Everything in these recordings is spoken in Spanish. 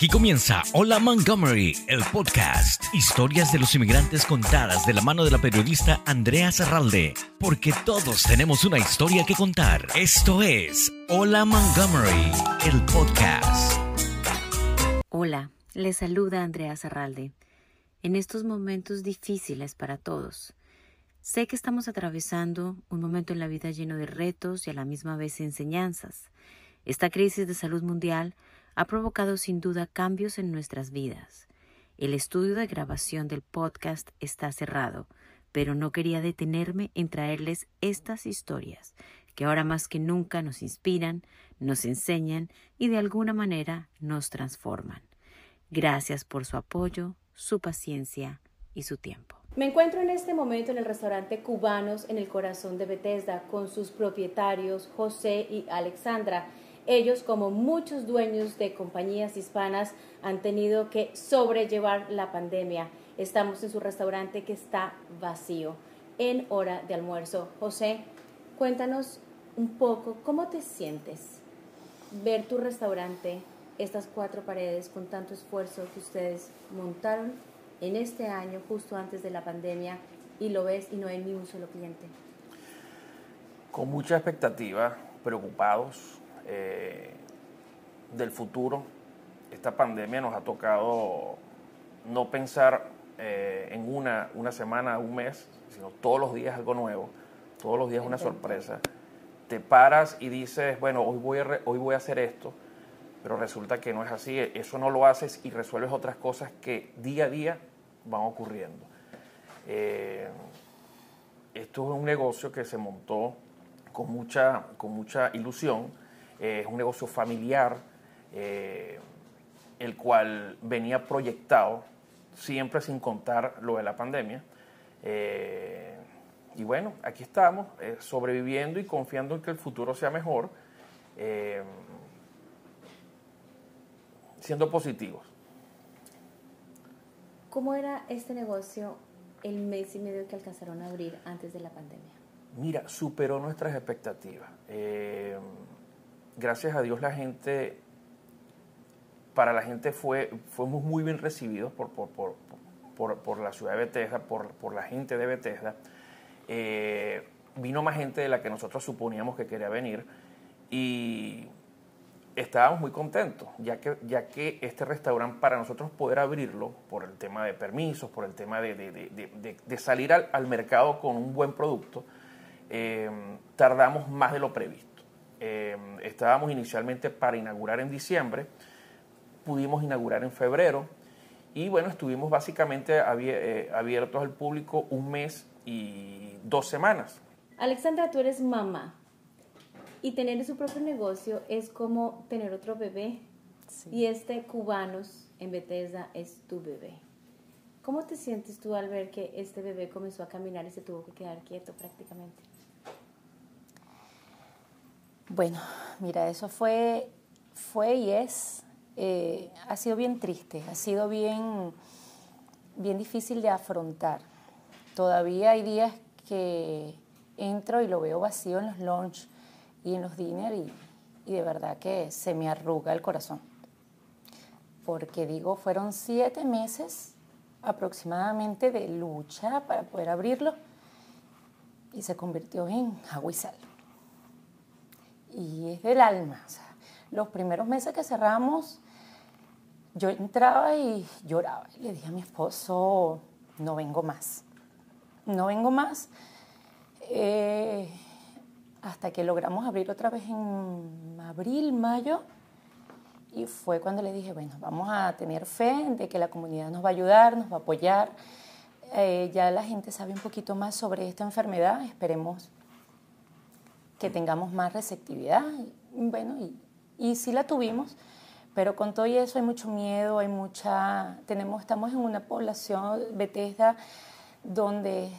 Aquí comienza Hola Montgomery, el podcast. Historias de los inmigrantes contadas de la mano de la periodista Andrea Zarralde. Porque todos tenemos una historia que contar. Esto es Hola Montgomery, el podcast. Hola, les saluda Andrea Zarralde. En estos momentos difíciles para todos. Sé que estamos atravesando un momento en la vida lleno de retos y a la misma vez enseñanzas. Esta crisis de salud mundial ha provocado sin duda cambios en nuestras vidas. El estudio de grabación del podcast está cerrado, pero no quería detenerme en traerles estas historias que ahora más que nunca nos inspiran, nos enseñan y de alguna manera nos transforman. Gracias por su apoyo, su paciencia y su tiempo. Me encuentro en este momento en el restaurante Cubanos en el corazón de Bethesda con sus propietarios José y Alexandra ellos, como muchos dueños de compañías hispanas, han tenido que sobrellevar la pandemia. Estamos en su restaurante que está vacío en hora de almuerzo. José, cuéntanos un poco cómo te sientes ver tu restaurante, estas cuatro paredes con tanto esfuerzo que ustedes montaron en este año justo antes de la pandemia y lo ves y no hay ni un solo cliente. Con mucha expectativa, preocupados, eh, del futuro. Esta pandemia nos ha tocado no pensar eh, en una, una semana, un mes, sino todos los días algo nuevo, todos los días una sorpresa. Te paras y dices, bueno, hoy voy, a hoy voy a hacer esto, pero resulta que no es así, eso no lo haces y resuelves otras cosas que día a día van ocurriendo. Eh, esto es un negocio que se montó con mucha, con mucha ilusión, es un negocio familiar, eh, el cual venía proyectado siempre sin contar lo de la pandemia. Eh, y bueno, aquí estamos, eh, sobreviviendo y confiando en que el futuro sea mejor, siendo positivos. ¿Cómo era este negocio el mes y medio que alcanzaron a abrir antes de la pandemia? Mira, superó nuestras expectativas gracias a Dios la gente, para la gente fue, fuimos muy bien recibidos por, por, la ciudad de Bethesda, por, la gente de Bethesda. Eh, vino más gente de la que nosotros suponíamos que quería venir y estábamos muy contentos, ya que, ya que este restaurante para nosotros poder abrirlo, por el tema de permisos, por el tema de, salir al, mercado con un buen producto, eh, tardamos más de lo previsto. Em, estábamos inicialmente para inaugurar en diciembre, pudimos inaugurar en febrero y bueno, estuvimos básicamente eh, abiertos al público un mes y dos semanas. Alexandra, tú eres mamá y tener su propio negocio es como tener otro bebé. Y este Cubanos en Bethesda es tu bebé. ¿Cómo te sientes tú al ver que este bebé comenzó a caminar y se tuvo que quedar quieto prácticamente? Bueno, mira, eso fue, fue y es, eh, ha sido bien triste, ha sido bien, bien difícil de afrontar. Todavía hay días que entro y lo veo vacío en los lunch y en los dinner y, y de verdad que se me arruga el corazón. Porque digo, fueron siete meses aproximadamente de lucha para poder abrirlo y se convirtió en agua y sal y es del alma. los primeros meses que cerramos, yo entraba y lloraba. Le dije a mi esposo, no vengo más, no vengo más. Eh, hasta que logramos abrir otra vez en abril, mayo, y fue cuando le dije, bueno, vamos a tener fe de que la comunidad nos va a ayudar, nos va a apoyar. Eh, ya la gente sabe un poquito más sobre esta enfermedad, esperemos que tengamos más receptividad. Bueno, y, y sí la tuvimos, pero con todo eso hay mucho miedo, hay mucha, tenemos, estamos en una población, Bethesda, donde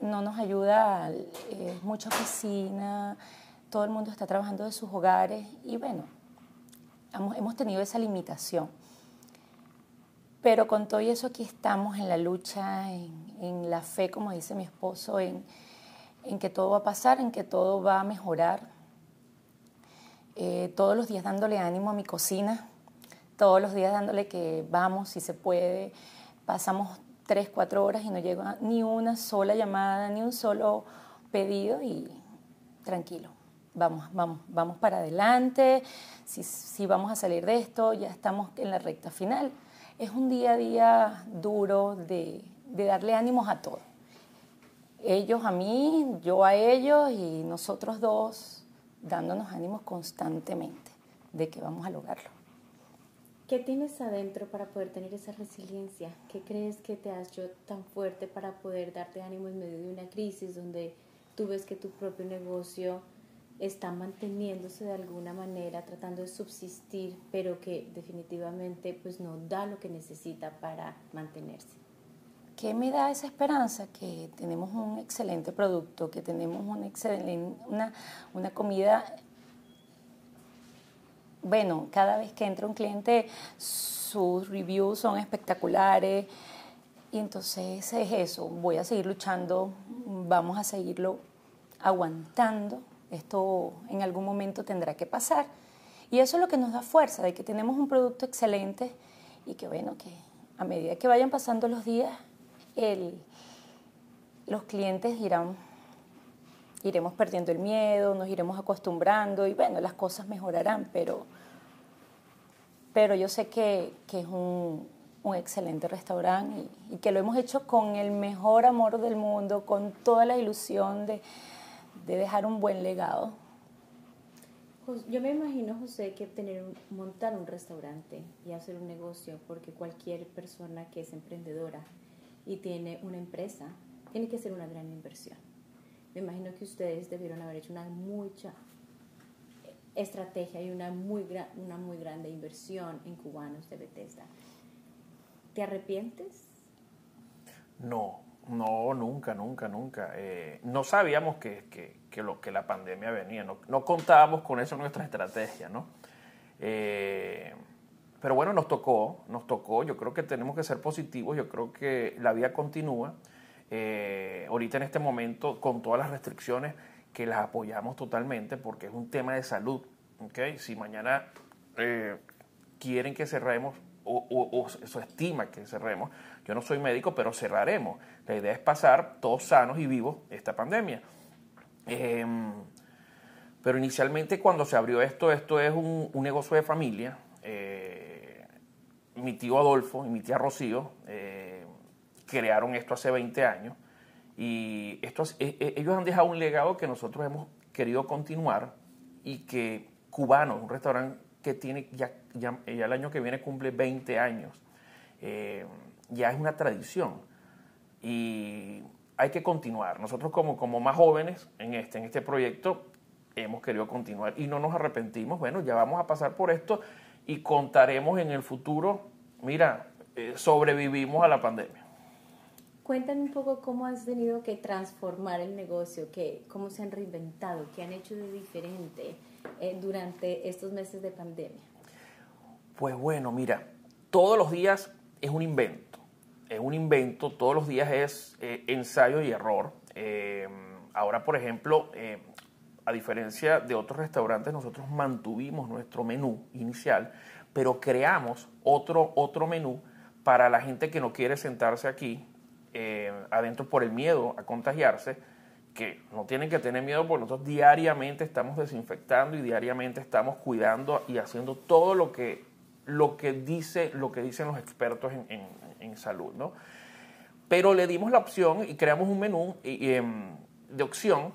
no nos ayuda eh, mucha oficina, todo el mundo está trabajando de sus hogares y bueno, hemos, tenido esa limitación. Pero con todo eso aquí estamos en la lucha, en, en la fe, como dice mi esposo, en, en que todo va a pasar, en que todo va a mejorar. Eh, todos los días dándole ánimo a mi cocina, todos los días dándole que vamos, si se puede. Pasamos tres, cuatro horas y no llega ni una sola llamada, ni un solo pedido y tranquilo. Vamos, vamos, vamos para adelante, si, vamos a salir de esto, ya estamos en la recta final. Es un día a día duro de, darle ánimos a todos. Ellos a mí, yo a ellos y nosotros dos dándonos ánimos constantemente de que vamos a lograrlo. ¿Qué tienes adentro para poder tener esa resiliencia? ¿Qué crees que te ha hecho tan fuerte para poder darte ánimo en medio de una crisis donde tú ves que tu propio negocio está manteniéndose de alguna manera, tratando de subsistir, pero que definitivamente pues no da lo que necesita para mantenerse? ¿Qué me da esa esperanza? Que tenemos un excelente producto, que tenemos una, excelente, una, una comida bueno, cada vez que entra un cliente, sus reviews son espectaculares. Y entonces es eso, voy a seguir luchando, vamos a seguirlo aguantando. Esto en algún momento tendrá que pasar. Y eso es lo que nos da fuerza, de que tenemos un producto excelente y que bueno, que a medida que vayan pasando los días, los clientes irán, iremos perdiendo el miedo, nos iremos acostumbrando y bueno, las cosas mejorarán, pero, pero yo sé que, que es un, un, excelente restaurante y, y, que lo hemos hecho con el mejor amor del mundo, con toda la ilusión de, de dejar un buen legado. Yo me imagino, José, que tener montar un restaurante y hacer un negocio, porque cualquier persona que es emprendedora y tiene una empresa, tiene que ser una gran inversión. Me imagino que ustedes debieron haber hecho una mucha estrategia y una muy, una muy grande inversión en cubanos de Bethesda. ¿Te arrepientes? No, no, nunca, nunca, nunca. Eh, no sabíamos que, que, que, lo, que la pandemia venía, no, no contábamos con eso en nuestra estrategia, ¿no? Eh, pero bueno, nos tocó, nos tocó. Yo creo que tenemos que ser positivos. Yo creo que la vida continúa. Eh, ahorita en este momento, con todas las restricciones, que las apoyamos totalmente porque es un tema de salud. ¿okay? Si mañana eh, quieren que cerremos o, o, estima que cerremos, yo no soy médico, pero cerraremos. La idea es pasar todos sanos y vivos esta pandemia. Eh, pero inicialmente cuando se abrió esto, esto es un, un negocio de familia. Eh, mi tío Adolfo y mi tía Rocío eh, crearon esto hace 20 años y esto, eh, ellos han dejado un legado que nosotros hemos querido continuar y que Cubano, un restaurante que tiene ya, ya, el año que viene cumple 20 años, eh, ya es una tradición y hay que continuar. Nosotros como, como más jóvenes en este, en este proyecto hemos querido continuar y no nos arrepentimos. Bueno, ya vamos a pasar por esto y contaremos en el futuro, mira, eh, sobrevivimos a la pandemia. Cuéntame un poco cómo has tenido que transformar el negocio, que, cómo se han reinventado, qué han hecho de diferente eh, durante estos meses de pandemia. Pues bueno, mira, todos los días es un invento, es un invento, todos los días es eh, ensayo y error. Ahora, por ejemplo, a diferencia de otros restaurantes, nosotros mantuvimos nuestro menú inicial, pero creamos otro, otro menú para la gente que no quiere sentarse aquí eh, adentro por el miedo a contagiarse, que no tienen que tener miedo porque nosotros diariamente estamos desinfectando y diariamente estamos cuidando y haciendo todo lo que, lo que, dice, lo que dicen los expertos en, en, en salud. ¿no? Pero le dimos la opción y creamos un menú y, de opción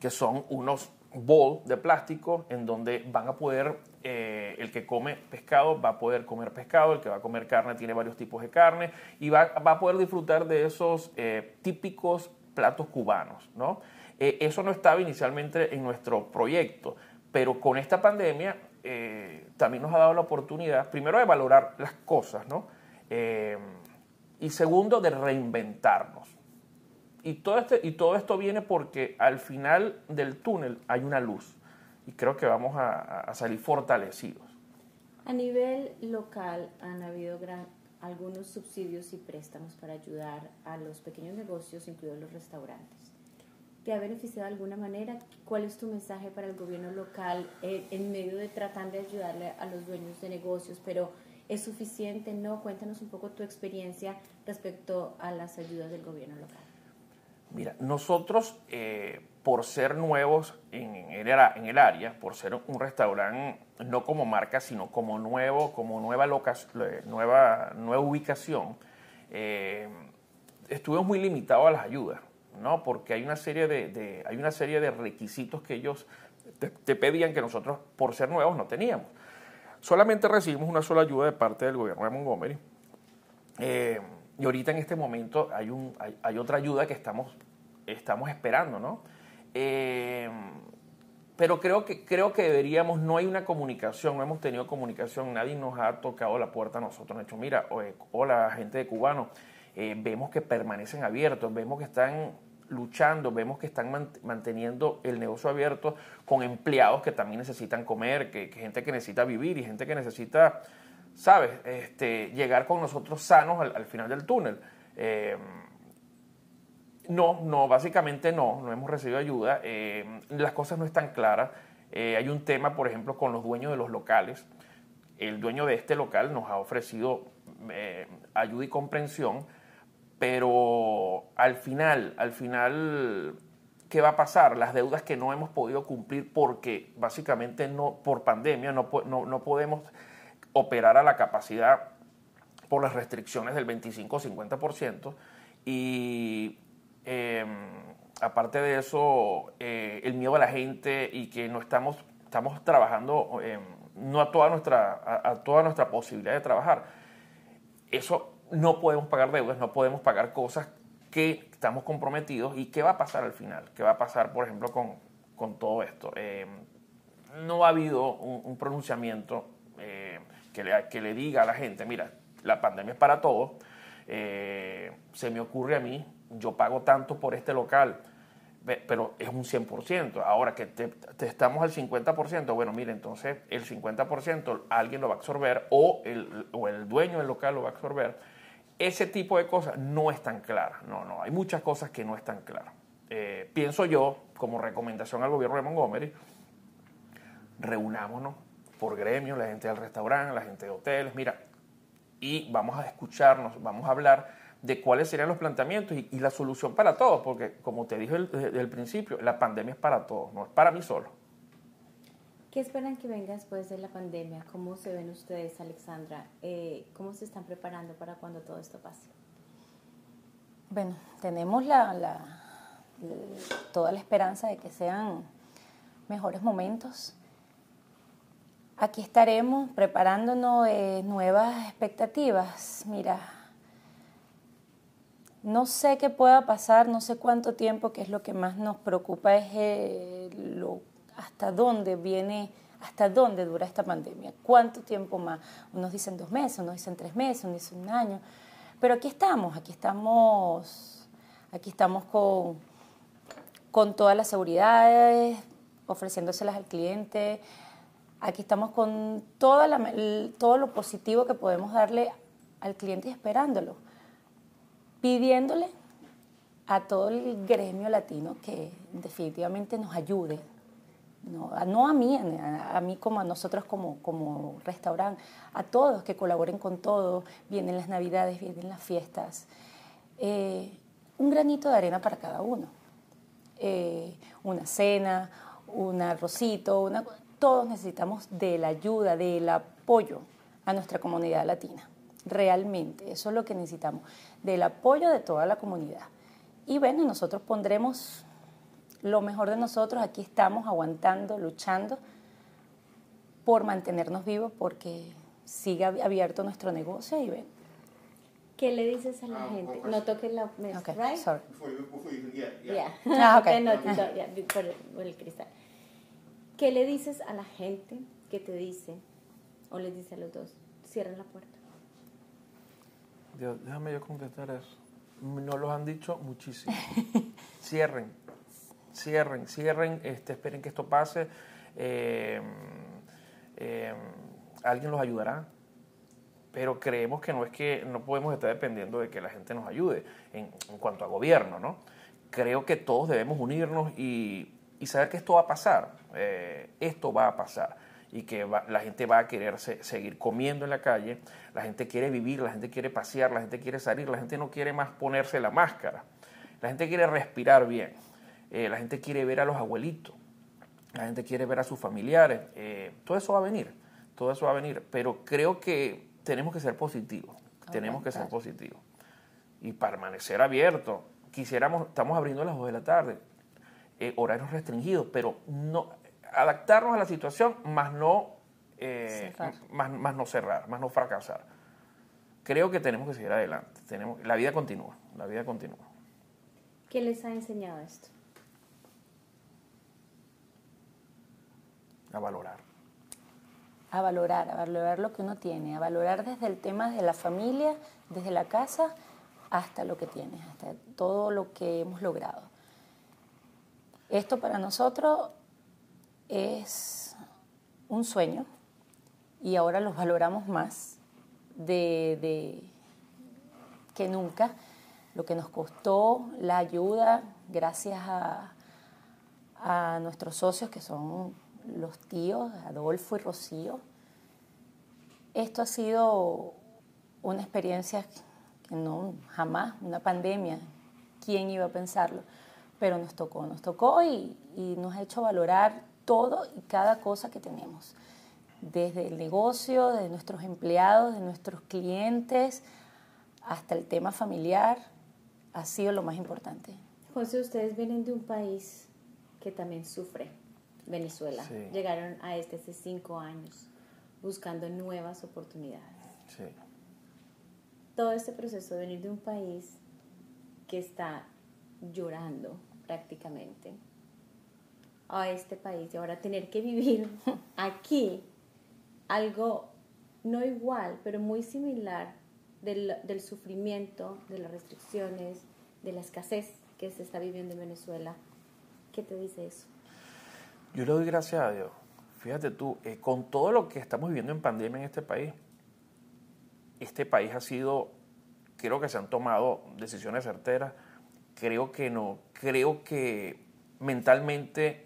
que son unos bowl de plástico en donde van a poder, eh, el que come pescado va a poder comer pescado, el que va a comer carne tiene varios tipos de carne y va, va a poder disfrutar de esos eh, típicos platos cubanos. ¿no? Eh, eso no estaba inicialmente en nuestro proyecto, pero con esta pandemia eh, también nos ha dado la oportunidad, primero, de valorar las cosas, ¿no? Eh, y segundo, de reinventarnos. Y todo, este, y todo esto viene porque al final del túnel hay una luz y creo que vamos a, salir fortalecidos. A nivel local han habido gran, algunos subsidios y préstamos para ayudar a los pequeños negocios, incluidos los restaurantes. te ha beneficiado de alguna manera? ¿Cuál es tu mensaje para el gobierno local eh, en medio de tratar de ayudarle a los dueños de negocios? Pero ¿es suficiente? ¿No? Cuéntanos un poco tu experiencia respecto a las ayudas del gobierno local. Mira, nosotros, eh, por ser nuevos en, el, área, por ser un restaurante no como marca, sino como nuevo, como nueva, nueva, nueva ubicación, eh, estuvimos muy limitados a las ayudas. ¿no? Porque hay una serie de, hay una serie de requisitos que ellos te, pedían que nosotros, por ser nuevos, no teníamos. Solamente recibimos una sola ayuda de parte del gobierno de Montgomery. Eh, y ahorita en este momento hay, un, hay, otra ayuda que estamos, estamos esperando, ¿no? Eh, pero creo que, creo que deberíamos, no hay una comunicación, no hemos tenido comunicación, nadie nos ha tocado la puerta a nosotros, nos ha dicho, mira, hola gente de cubano, eh, vemos que permanecen abiertos, vemos que están luchando, vemos que están manteniendo el negocio abierto con empleados que también necesitan comer, que, gente que necesita vivir y gente que necesita, ¿sabes?, este, llegar con nosotros sanos al, final del túnel. Eh, no, no, básicamente no, no hemos recibido ayuda. Eh, las cosas no están claras. Eh, hay un tema, por ejemplo, con los dueños de los locales. El dueño de este local nos ha ofrecido ayuda y comprensión pero al final, al final, ¿qué va a pasar? Las deudas que no hemos podido cumplir porque básicamente no, por pandemia no, no, podemos operar a la capacidad por las restricciones del 25-50% y em, aparte de eso, eh, el miedo a la gente y que no estamos, estamos trabajando em, no a toda, nuestra, a, toda nuestra posibilidad de trabajar. Eso no podemos pagar deudas, no podemos pagar cosas que estamos comprometidos y qué va a pasar al final, qué va a pasar, por ejemplo, con, todo esto. Eh, no ha habido un, pronunciamiento eh, que, le, que, le, diga a la gente, mira, la pandemia es para todos, eh, se me ocurre a mí, yo pago tanto por este local, pero es un 100%. Ahora que te, estamos al 50%, bueno, mire, entonces el 50% alguien lo va a absorber o el, o el dueño del local lo va a absorber ese tipo de cosas no están claras. No, no, hay muchas cosas que no están claras. Eh, pienso yo, como recomendación al gobierno de Montgomery, reunámonos por gremio, la gente del restaurante, la gente de hoteles, mira, y vamos a escucharnos, vamos a hablar de cuáles serían los planteamientos y, la solución para todos, porque como te dije desde el principio, la pandemia es para todos, no es para mí solo. ¿Qué esperan que venga después de la pandemia? ¿Cómo se ven ustedes, Alexandra? Eh, ¿Cómo se están preparando para cuando todo esto pase? Bueno, tenemos la, toda la esperanza de que sean mejores momentos. Aquí estaremos preparándonos nuevas expectativas. Mira, no sé qué pueda pasar, no sé cuánto tiempo, que es lo que más nos preocupa, es eh, lo hasta dónde viene, hasta dónde dura esta pandemia, cuánto tiempo más. Unos dicen dos meses, unos dicen tres meses, unos dicen un año. Pero aquí estamos, aquí estamos, aquí estamos con, con todas las seguridades, ofreciéndoselas al cliente. Aquí estamos con toda la, todo lo positivo que podemos darle al cliente y esperándolo, pidiéndole a todo el gremio latino que definitivamente nos ayude, no, a mí, a, mí como a nosotros como, como restaurante, a todos que colaboren con todo, vienen las navidades, vienen las fiestas. Eh, un granito de arena para cada uno. Eh, una cena, un arrocito, una, todos necesitamos de la ayuda, del apoyo a nuestra comunidad latina. Realmente, eso es lo que necesitamos, del apoyo de toda la comunidad. Y bueno, nosotros pondremos lo mejor de nosotros, aquí estamos aguantando, luchando por mantenernos vivos, porque sigue abierto nuestro negocio y ven. ¿Qué le dices a la ah, gente? No toques la mesa, okay, right? Sorry. Yeah. Ah, okay. no, por, el cristal. ¿Qué le dices a la gente que te dice, o les dice a los dos, cierren la puerta? Dios, déjame yo contestar eso. Nos los han dicho muchísimo. Cierren cierren, cierren, este, esperen que esto pase. Eh, eh, alguien los ayudará, pero creemos que no es que no podemos estar dependiendo de que la gente nos ayude en, cuanto a gobierno, ¿no? creo que todos debemos unirnos y, saber que esto va a pasar. Eh, esto va a pasar y que la gente va a querer seguir comiendo en la calle, la gente quiere vivir, la gente quiere pasear, la gente quiere salir, la gente no quiere más ponerse la máscara, la gente quiere respirar bien, eh, la gente quiere ver a los abuelitos, la gente quiere ver a sus familiares, eh, todo eso va a venir, todo eso va a venir, pero creo que tenemos que ser positivos, tenemos que ser positivos y permanecer abiertos. Quisiéramos, estamos abriendo a las 2 de la tarde, eh, horarios restringidos, pero no adaptarnos a la situación, más no, eh, más, más, no cerrar, más no fracasar. Creo que tenemos que seguir adelante. Tenemos, la vida continúa, la vida continúa. ¿Qué les ha enseñado esto? A valorar. A valorar, a valorar lo que uno tiene, a valorar desde el tema de la familia, desde la casa, hasta lo que tienes, hasta todo lo que hemos logrado. Esto para nosotros es un sueño y ahora los valoramos más de, que nunca. Lo que nos costó la ayuda, gracias a, a nuestros socios que son los tíos, Adolfo y Rocío. Esto ha sido una experiencia que no, jamás, una pandemia, ¿quién iba a pensarlo? Pero nos tocó, nos tocó y, y nos ha hecho valorar todo y cada cosa que tenemos, desde el negocio, de nuestros empleados, de nuestros clientes, hasta el tema familiar, ha sido lo más importante. José, ustedes vienen de un país que también sufre, Venezuela. Llegaron a este hace cinco años buscando nuevas oportunidades. Sí. Todo este proceso de venir de un país que está llorando prácticamente, a este país y ahora tener que vivir aquí algo no igual, pero muy similar del, del, sufrimiento, de las restricciones, de la escasez que se está viviendo en Venezuela. ¿Qué te dice eso? Yo le doy gracias a Dios. Fíjate tú, eh, con todo lo que estamos viviendo en pandemia en este país, este país ha sido, creo que se han tomado decisiones certeras, creo que no, creo que mentalmente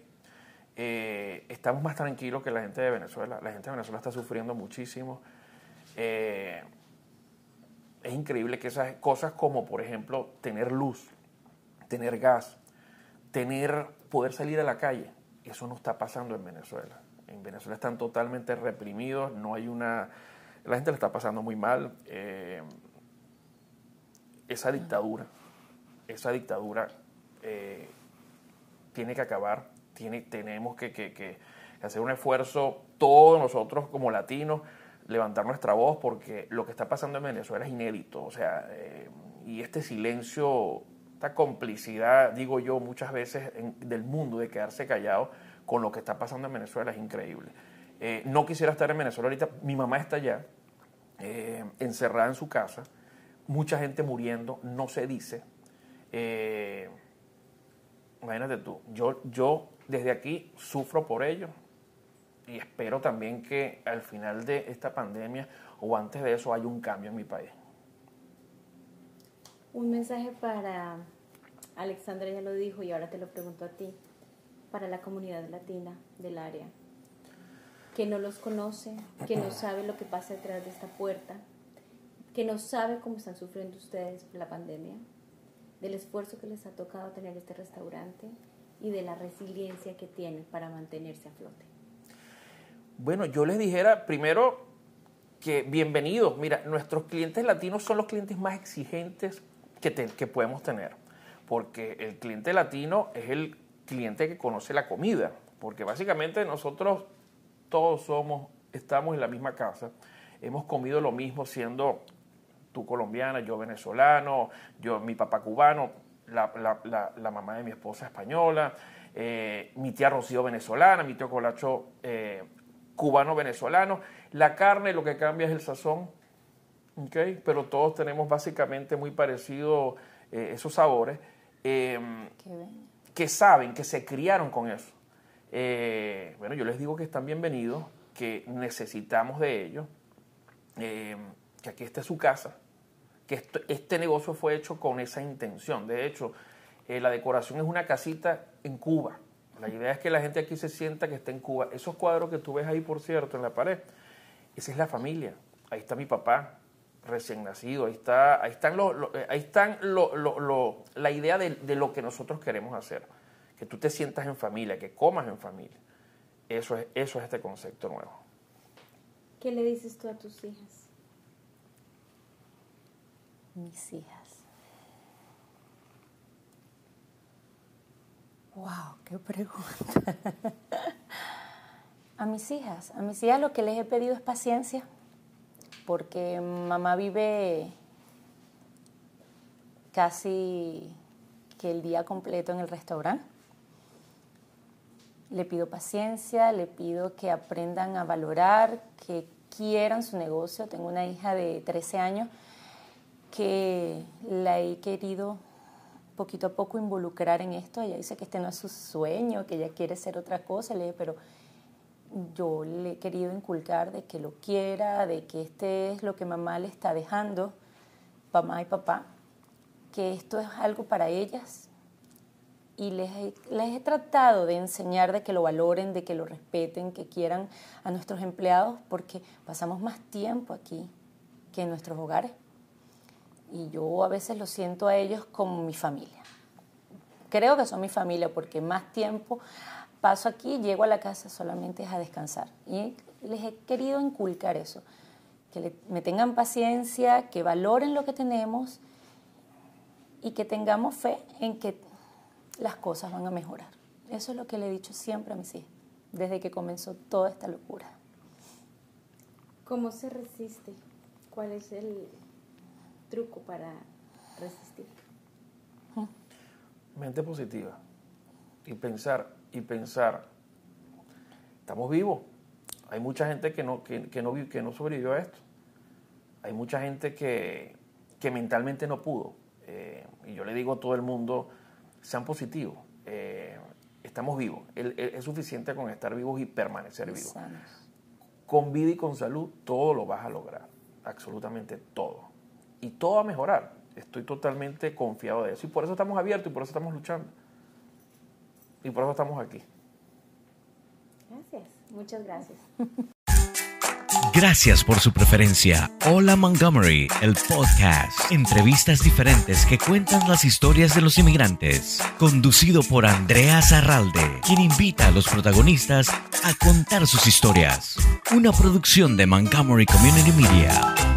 eh, estamos más tranquilos que la gente de Venezuela. La gente de Venezuela está sufriendo muchísimo. Eh, es increíble que esas cosas como, por ejemplo, tener luz, tener gas, tener poder salir a la calle, eso no está pasando en Venezuela. En Venezuela están totalmente reprimidos, no hay una... La gente le está pasando muy mal. Eh, esa dictadura, esa dictadura tiene que acabar tenemos que, hacer un esfuerzo todos nosotros como latinos, levantar nuestra voz porque lo que está pasando en Venezuela es inédito. O sea, eh, y este silencio, esta complicidad, digo yo muchas veces del mundo de quedarse callado con lo que está pasando en Venezuela es increíble. Eh, no quisiera estar en Venezuela ahorita, mi mamá está allá, eh, encerrada en su casa, mucha gente muriendo, no se dice. imagínate tú, yo, yo desde aquí sufro por ello y espero también que al final de esta pandemia o antes de eso haya un cambio en mi país. Un mensaje para Alexandra ya lo dijo y ahora te lo pregunto a ti, para la comunidad latina del área, que no los conoce, que no sabe lo que pasa detrás de esta puerta, que no sabe cómo están sufriendo ustedes la pandemia, del esfuerzo que les ha tocado tener este restaurante, y de la resiliencia que tienen para mantenerse a flote? Bueno, yo les dijera primero que bienvenidos. Mira, nuestros clientes latinos son los clientes más exigentes que, que podemos tener, porque el cliente latino es el cliente que conoce la comida, porque básicamente nosotros todos somos, estamos en la misma casa, hemos comido lo mismo siendo tú colombiana, yo venezolano, yo mi papá cubano, la, mamá de mi esposa española, eh, mi tía Rocío venezolana, mi tío Colacho eh, cubano-venezolano. La carne lo que cambia es el sazón, ¿okay? pero todos tenemos básicamente muy parecidos eh, esos sabores, em, que saben, que se criaron con eso. bueno, yo les digo que están bienvenidos, que necesitamos de ellos, em, que aquí esté su casa, que este negocio fue hecho con esa intención. De hecho, eh, la decoración es una casita en Cuba. La idea es que la gente aquí se sienta que está en Cuba. Esos cuadros que tú ves ahí, por cierto, en la pared, esa es la familia. Ahí está mi papá, recién nacido. Ahí, está, ahí están, lo, ahí están la idea de, de lo que nosotros queremos hacer. Que tú te sientas en familia, que comas en familia. Eso es, eso es este concepto nuevo. ¿Qué le dices tú a tus hijas? Mis hijas. Wow, qué pregunta. a mis hijas, a mis hijas lo que les he pedido es paciencia, porque mamá vive casi que el día completo en el restaurante. Le pido paciencia, le pido que aprendan a valorar, que quieran su negocio. Tengo una hija de 13 años que la he querido poquito a poco involucrar en esto. Ella dice que este no es su sueño, que ella quiere ser otra cosa. Le pero yo le he querido inculcar de que lo quiera, de que este es lo que mamá le está dejando, mamá y papá, que esto es algo para ellas. Y les he, les he tratado de enseñar de que lo valoren, de que lo respeten, que quieran a nuestros empleados, porque pasamos más tiempo aquí que en nuestros hogares y yo a veces lo siento a ellos como mi familia. Creo que son mi familia porque más tiempo paso aquí, llego a la casa solamente es a descansar. Y les he querido inculcar eso, que me tengan paciencia, que valoren lo que tenemos y que tengamos fe en que las cosas van a mejorar. Eso es lo que le he dicho siempre a mis hijos, desde que comenzó toda esta locura. ¿Cómo se resiste? ¿Cuál es el, truco para resistir? Mente positiva. Y pensar, y pensar, estamos vivos. Hay mucha gente que no, que, no, que no sobrevivió a esto. Hay mucha gente que, que mentalmente no pudo. Eh, y yo le digo a todo el mundo, sean positivos. Eh, estamos vivos. es suficiente con estar vivos y permanecer vivos. Con vida y con salud, todo lo vas a lograr. Absolutamente todo y todo va a mejorar. Estoy totalmente confiado de eso. Y por eso estamos abiertos y por eso estamos luchando. Y por eso estamos aquí. Gracias, muchas gracias. Gracias por su preferencia. Hola Montgomery, el podcast. Entrevistas diferentes que cuentan las historias de los inmigrantes. Conducido por Andrea Zarralde, quien invita a los protagonistas a contar sus historias. Una producción de Montgomery Community Media.